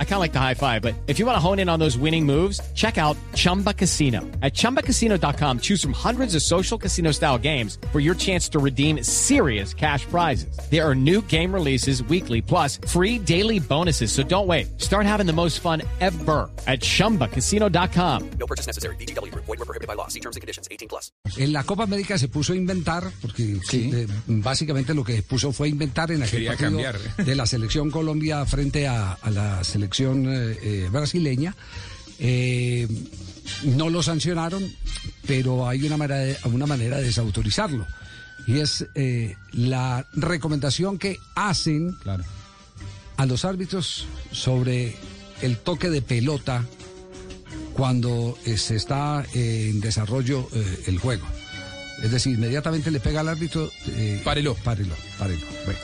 I kind of like the high five, but if you want to hone in on those winning moves, check out Chumba Casino. At ChumbaCasino.com, choose from hundreds of social casino style games for your chance to redeem serious cash prizes. There are new game releases weekly, plus free daily bonuses. So don't wait. Start having the most fun ever at ChumbaCasino.com. No purchase necessary. BGW. Void were prohibited by law. See terms and conditions. 18 plus. En la Copa América se puso a inventar, porque eh, básicamente lo que puso fue inventar en aquel Quería partido cambiar. de la selección Colombia frente a, a la selección eh, eh, brasileña. Eh, no lo sancionaron, pero hay una manera de, una manera de desautorizarlo. Y es eh, la recomendación que hacen Claro. a los árbitros sobre el toque de pelota cuando se está en desarrollo el juego. Es decir, inmediatamente le pega al árbitro. Eh, Párelo. Párelo, párelo. Bueno.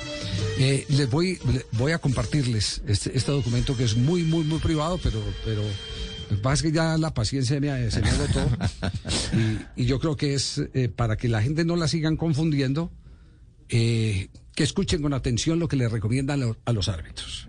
Eh, les voy, voy a compartirles este, este documento que es muy, muy, muy privado, pero, pero lo que pasa es que ya la paciencia me, se me agotó. y, y yo creo que es eh, para que la gente no la sigan confundiendo, eh, que escuchen con atención lo que le recomiendan a los árbitros.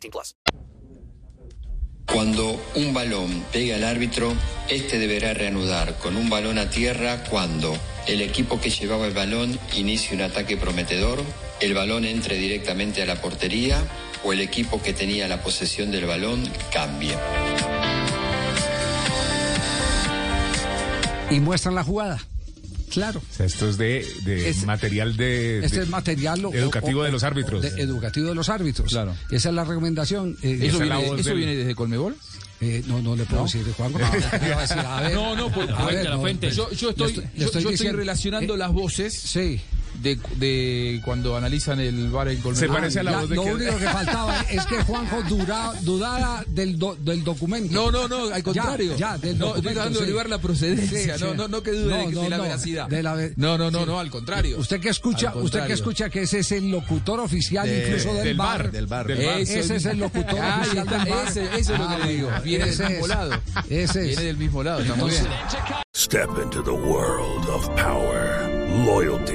18 plus. Cuando un balón pegue al árbitro, este deberá reanudar con un balón a tierra cuando el equipo que llevaba el balón inicie un ataque prometedor, el balón entre directamente a la portería o el equipo que tenía la posesión del balón cambie. Y muestran la jugada. Claro. O sea, esto es de, de Es- material de, Este de- es material o- educativo o- de los árbitros. de- educativo de los árbitros. Claro. Esa es la recomendación. Eh, ¿Eso, la viene, voz eso del- viene desde Colmebol? eh, no, no le puedo decir de Juan. a ver, No, no, por a ver, la no, fuente. Yo, estoy, le yo, yo estoy diciendo- relacionando eh, las voces Sí. De, de cuando analizan el bar en Colmebol. Se parece a la Ya, voz de lo que- único que faltaba es que Juanjo dura, dudara del, do- del documento. No, no, no, al contrario. Ya, ya, del no, documento, estoy tratando de sí. averiguar la procedencia. Sí, no, sí. no, no que dude de, No, que- no, de la no, veracidad. de la ve- no, no, no, sí. no, al contrario. Usted que escucha, usted que escucha que ese es el locutor oficial De- incluso del, del bar. bar, del bar. Del bar. Ese es el locutor oficial está, del bar. ese, eso es lo Ah, que le digo. bueno, Viene ese del mismo es. lado. Ese es. Viene del mismo lado, está muy bien. Step into the world of power, loyalty,